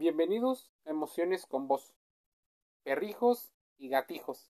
Bienvenidos a Emociones con Vos. Perrijos y gatijos.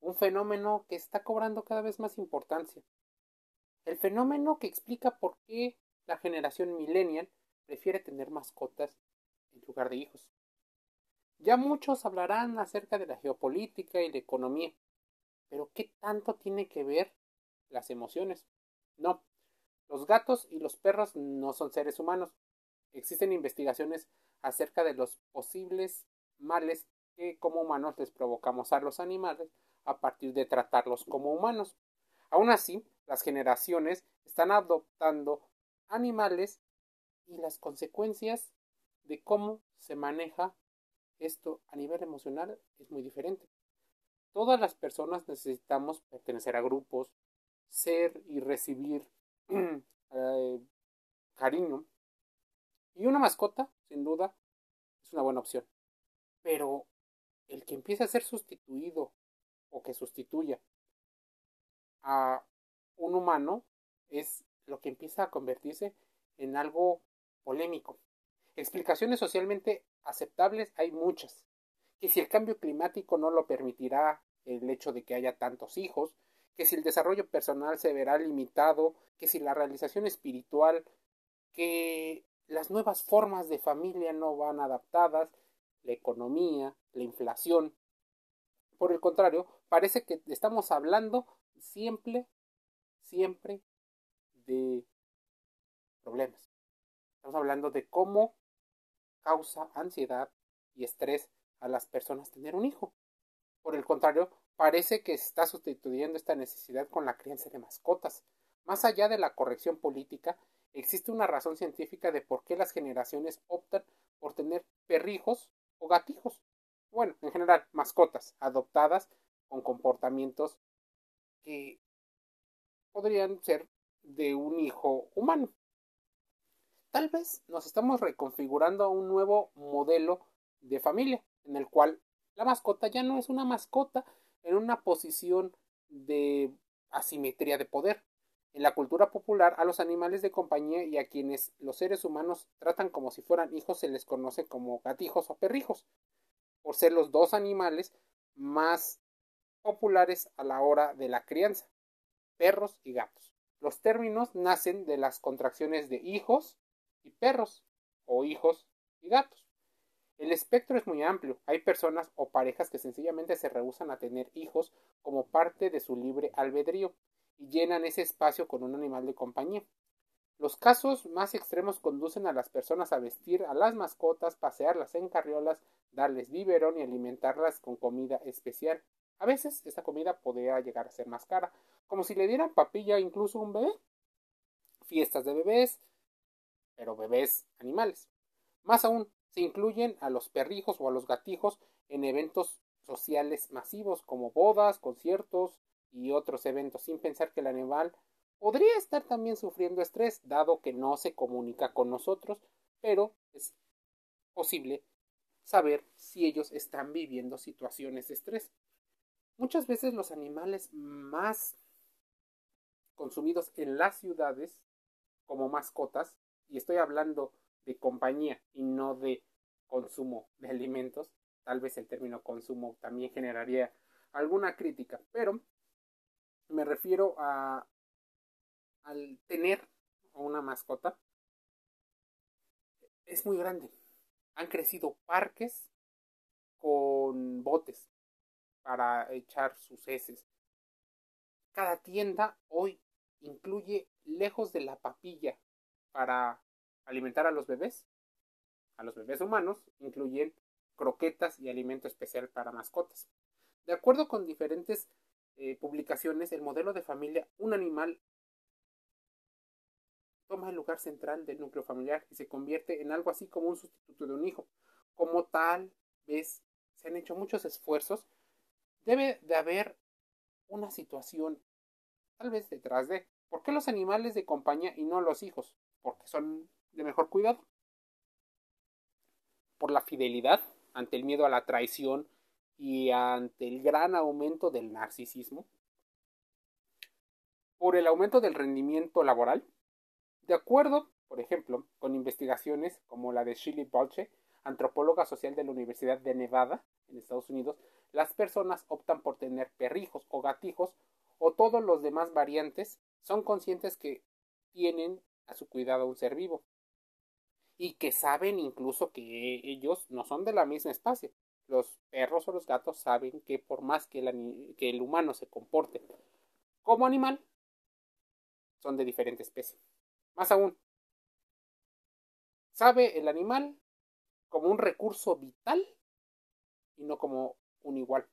Un fenómeno que está cobrando cada vez más importancia. El fenómeno que explica por qué la generación millennial prefiere tener mascotas en lugar de hijos. Ya muchos hablarán acerca de la geopolítica y la economía, pero ¿qué tanto tiene que ver las emociones? No, los gatos y los perros no son seres humanos. Existen investigaciones acerca de los posibles males que como humanos les provocamos a los animales a partir de tratarlos como humanos. Aún así, las generaciones están adoptando animales y las consecuencias de cómo se maneja esto a nivel emocional es muy diferente. Todas las personas necesitamos pertenecer a grupos, ser y recibir eh, cariño. Y una mascota sin duda, es una buena opción. Pero el que empiece a ser sustituido o que sustituya a un humano es lo que empieza a convertirse en algo polémico. Explicaciones socialmente aceptables hay muchas. Que si el cambio climático no lo permitirá el hecho de que haya tantos hijos, que si el desarrollo personal se verá limitado, que si la realización espiritual, que las nuevas formas de familia no van adaptadas, la economía, la inflación. Por el contrario, parece que estamos hablando siempre, siempre de problemas. Estamos hablando de cómo causa ansiedad y estrés a las personas tener un hijo. Por el contrario, parece que se está sustituyendo esta necesidad con la crianza de mascotas. Más allá de la corrección política, existe una razón científica de por qué las generaciones optan por tener perrijos o gatijos. Bueno, en general, mascotas adoptadas con comportamientos que podrían ser de un hijo humano. Tal vez nos estamos reconfigurando a un nuevo modelo de familia, en el cual la mascota ya no es una mascota en una posición de asimetría de poder, en la cultura popular, a los animales de compañía y a quienes los seres humanos tratan como si fueran hijos se les conoce como gatijos o perrijos, por ser los dos animales más populares a la hora de la crianza, perros y gatos. Los términos nacen de las contracciones de hijos y perros, o hijos y gatos. El espectro es muy amplio. Hay personas o parejas que sencillamente se rehusan a tener hijos como parte de su libre albedrío y llenan ese espacio con un animal de compañía. Los casos más extremos conducen a las personas a vestir a las mascotas, pasearlas en carriolas, darles biberón y alimentarlas con comida especial. A veces esta comida podría llegar a ser más cara, como si le dieran papilla incluso a un bebé. Fiestas de bebés, pero bebés animales. Más aún, se incluyen a los perrijos o a los gatijos en eventos sociales masivos como bodas, conciertos, y otros eventos sin pensar que el animal podría estar también sufriendo estrés, dado que no se comunica con nosotros, pero es posible saber si ellos están viviendo situaciones de estrés. Muchas veces los animales más consumidos en las ciudades como mascotas, y estoy hablando de compañía y no de consumo de alimentos, tal vez el término consumo también generaría alguna crítica, pero me refiero a al tener una mascota es muy grande. Han crecido parques con botes para echar sus heces. Cada tienda hoy incluye, lejos de la papilla para alimentar a los bebés, a los bebés humanos, incluyen croquetas y alimento especial para mascotas. De acuerdo con diferentes eh, publicaciones, el modelo de familia, un animal toma el lugar central del núcleo familiar y se convierte en algo así como un sustituto de un hijo. Como tal vez se han hecho muchos esfuerzos, debe de haber una situación tal vez detrás de. ¿Por qué los animales de compañía y no los hijos? Porque son de mejor cuidado. Por la fidelidad ante el miedo a la traición y ante el gran aumento del narcisismo, por el aumento del rendimiento laboral, de acuerdo, por ejemplo, con investigaciones como la de Shirley Balche, antropóloga social de la Universidad de Nevada, en Estados Unidos, las personas optan por tener perrijos o gatijos o todos los demás variantes son conscientes que tienen a su cuidado un ser vivo y que saben incluso que ellos no son de la misma especie. Los perros o los gatos saben que por más que el, humano se comporte como animal, son de diferente especie. Más aún, sabe el animal como un recurso vital y no como un igual.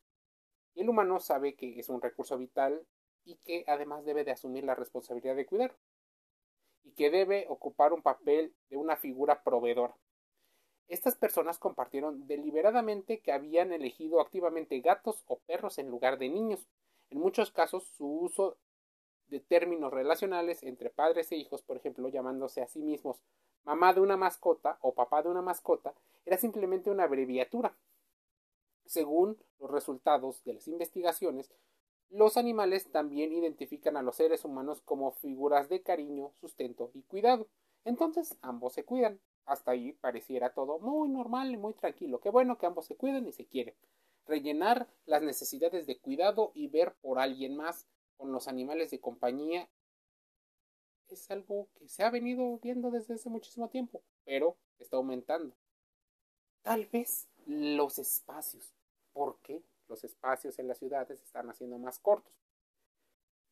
Y el humano sabe que es un recurso vital y que además debe de asumir la responsabilidad de cuidar y que debe ocupar un papel de una figura proveedora. Estas personas compartieron deliberadamente que habían elegido activamente gatos o perros en lugar de niños. En muchos casos su uso de términos relacionales entre padres e hijos, por ejemplo, llamándose a sí mismos mamá de una mascota o papá de una mascota, era simplemente una abreviatura. Según los resultados de las investigaciones, los animales también identifican a los seres humanos como figuras de cariño, sustento y cuidado. Entonces ambos se cuidan. Hasta ahí pareciera todo muy normal y muy tranquilo. Qué bueno que ambos se cuiden y se quieren. Rellenar las necesidades de cuidado y ver por alguien más con los animales de compañía es algo que se ha venido viendo desde hace muchísimo tiempo, pero está aumentando. Tal vez los espacios. ¿Por qué? los espacios en las ciudades están haciendo más cortos.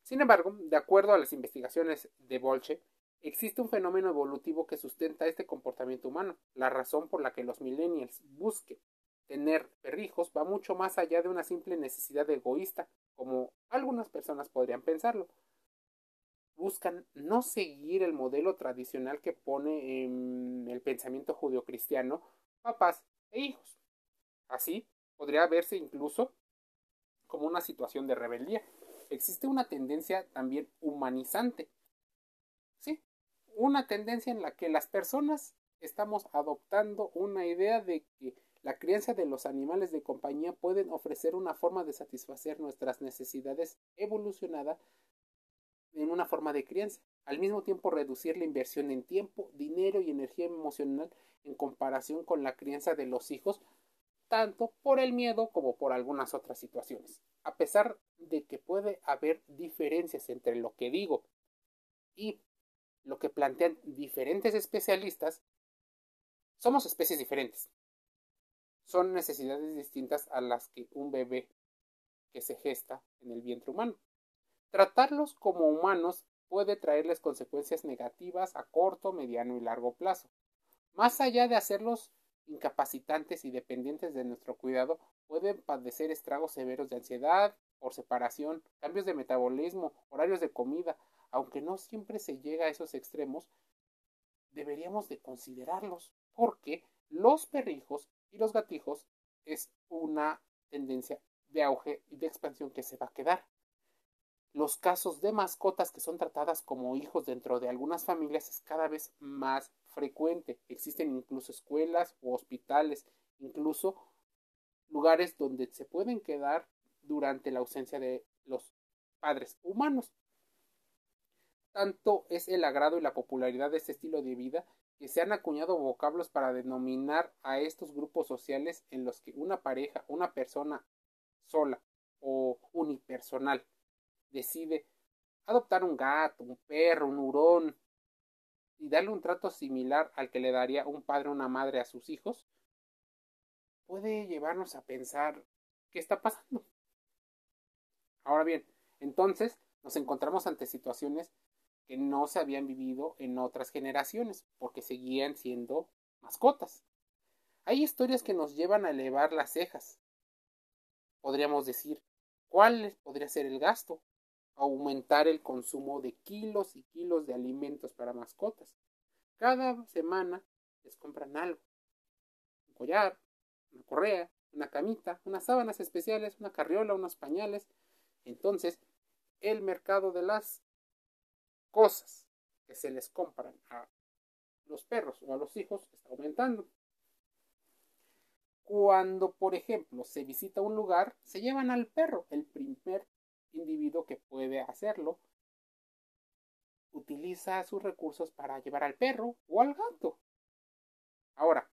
Sin embargo, de acuerdo a las investigaciones de Bolche, existe un fenómeno evolutivo que sustenta este comportamiento humano. La razón por la que los millennials busquen tener perrijos va mucho más allá de una simple necesidad egoísta, como algunas personas podrían pensarlo. Buscan no seguir el modelo tradicional que pone en el pensamiento judio-cristiano papás e hijos. Así, podría verse incluso como una situación de rebeldía. Existe una tendencia también humanizante. Una tendencia en la que las personas estamos adoptando una idea de que la crianza de los animales de compañía pueden ofrecer una forma de satisfacer nuestras necesidades evolucionada en una forma de crianza. Al mismo tiempo reducir la inversión en tiempo, dinero y energía emocional en comparación con la crianza de los hijos tanto por el miedo como por algunas otras situaciones. A pesar de que puede haber diferencias entre lo que digo y lo que plantean diferentes especialistas, somos especies diferentes. Son necesidades distintas a las que un bebé que se gesta en el vientre humano. Tratarlos como humanos puede traerles consecuencias negativas a corto, mediano y largo plazo. Más allá de hacerlos incapacitantes y dependientes de nuestro cuidado pueden padecer estragos severos de ansiedad por separación, cambios de metabolismo, horarios de comida, aunque no siempre se llega a esos extremos, deberíamos de considerarlos, porque los perrijos y los gatijos es una tendencia de auge y de expansión que se va a quedar. Los casos de mascotas que son tratadas como hijos dentro de algunas familias es cada vez más frecuente. Existen incluso escuelas o hospitales, incluso lugares donde se pueden quedar durante la ausencia de los padres humanos. Tanto es el agrado y la popularidad de este estilo de vida que se han acuñado vocablos para denominar a estos grupos sociales en los que una pareja, una persona sola o unipersonal decide adoptar un gato, un perro, un hurón, y darle un trato similar al que le daría un padre o una madre a sus hijos, puede llevarnos a pensar qué está pasando. Ahora bien, entonces nos encontramos ante situaciones que no se habían vivido en otras generaciones, porque seguían siendo mascotas. Hay historias que nos llevan a elevar las cejas. Podríamos decir, ¿cuál podría ser el gasto? aumentar el consumo de kilos y kilos de alimentos para mascotas. Cada semana les compran algo. Un collar, una correa, una camita, unas sábanas especiales, una carriola, unos pañales. Entonces, el mercado de las cosas que se les compran a los perros o a los hijos está aumentando. Cuando, por ejemplo, se visita un lugar, se llevan al perro, el primer individuo que puede hacerlo utiliza sus recursos para llevar al perro o al gato. Ahora,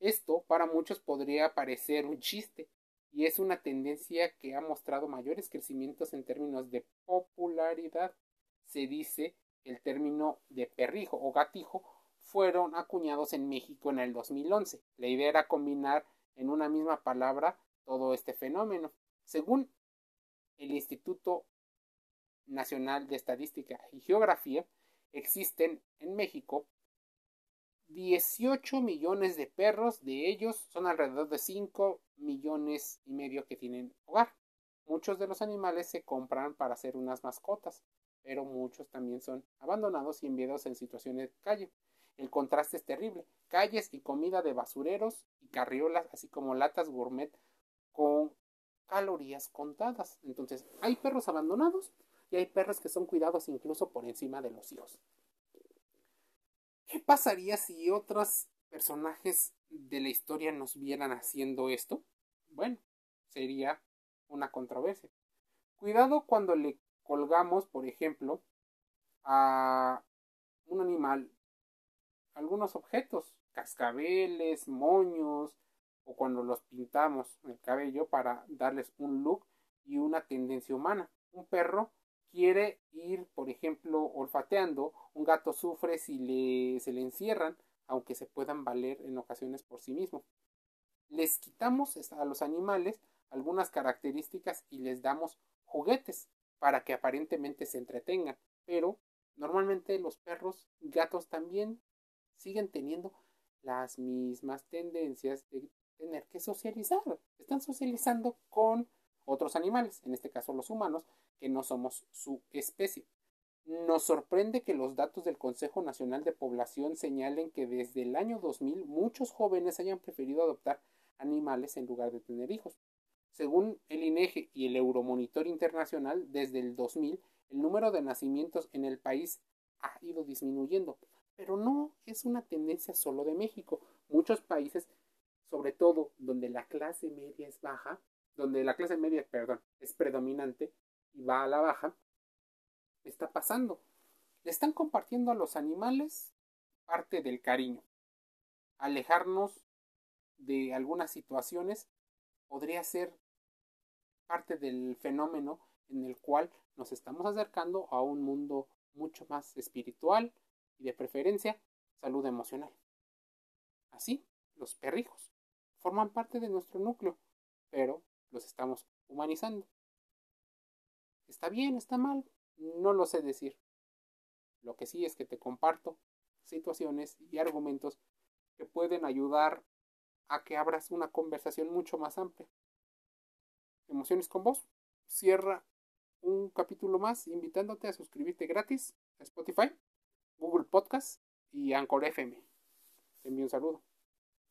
Esto para muchos podría parecer un chiste, y es una tendencia que ha mostrado mayores crecimientos en términos de popularidad. Se dice que el término de perrijo o gatijo fueron acuñados en México en el 2011. La idea era combinar en una misma palabra todo este fenómeno. Según el Instituto Nacional de Estadística y Geografía, existen en México 18 millones de perros, de ellos son alrededor de 5 millones y medio que tienen hogar. Muchos de los animales se compran para hacer unas mascotas, pero muchos también son abandonados y enviados en situaciones de calle. El contraste es terrible. Calles y comida de basureros y carriolas, así como latas gourmet con calorías contadas. Entonces, hay perros abandonados y hay perros que son cuidados incluso por encima de los hijos. ¿Qué pasaría si otros personajes de la historia nos vieran haciendo esto? Bueno, sería una controversia. Cuidado cuando le colgamos, por ejemplo, a un animal algunos objetos, cascabeles, moños, o cuando los pintamos el cabello para darles un look y una tendencia humana. Un perro quiere ir, por ejemplo, olfateando, un gato sufre si le, se le encierran, aunque se puedan valer en ocasiones por sí mismo. Les quitamos a los animales algunas características y les damos juguetes para que aparentemente se entretengan, pero normalmente los perros y gatos también siguen teniendo las mismas tendencias de tener que socializar. Están socializando con otros animales, en este caso los humanos, que no somos su especie. Nos sorprende que los datos del Consejo Nacional de Población señalen que desde el año 2000 muchos jóvenes hayan preferido adoptar animales en lugar de tener hijos. Según el INEGE y el Euromonitor Internacional, desde el 2000 el número de nacimientos en el país ha ido disminuyendo, pero no es una tendencia solo de México. Muchos países, sobre todo donde la clase media es baja, donde la clase media, perdón, es predominante y va a la baja, está pasando. Le están compartiendo a los animales parte del cariño. Alejarnos de algunas situaciones podría ser parte del fenómeno en el cual nos estamos acercando a un mundo mucho más espiritual, y de preferencia salud emocional. Así, los perrijos forman parte de nuestro núcleo, pero los estamos humanizando. ¿Está bien? ¿Está mal? No lo sé decir. Lo que sí es que te comparto situaciones y argumentos que pueden ayudar a que abras una conversación mucho más amplia. Emociones con vos cierra un capítulo más invitándote a suscribirte gratis a Spotify Google Podcast y Anchor FM. Te envío un saludo.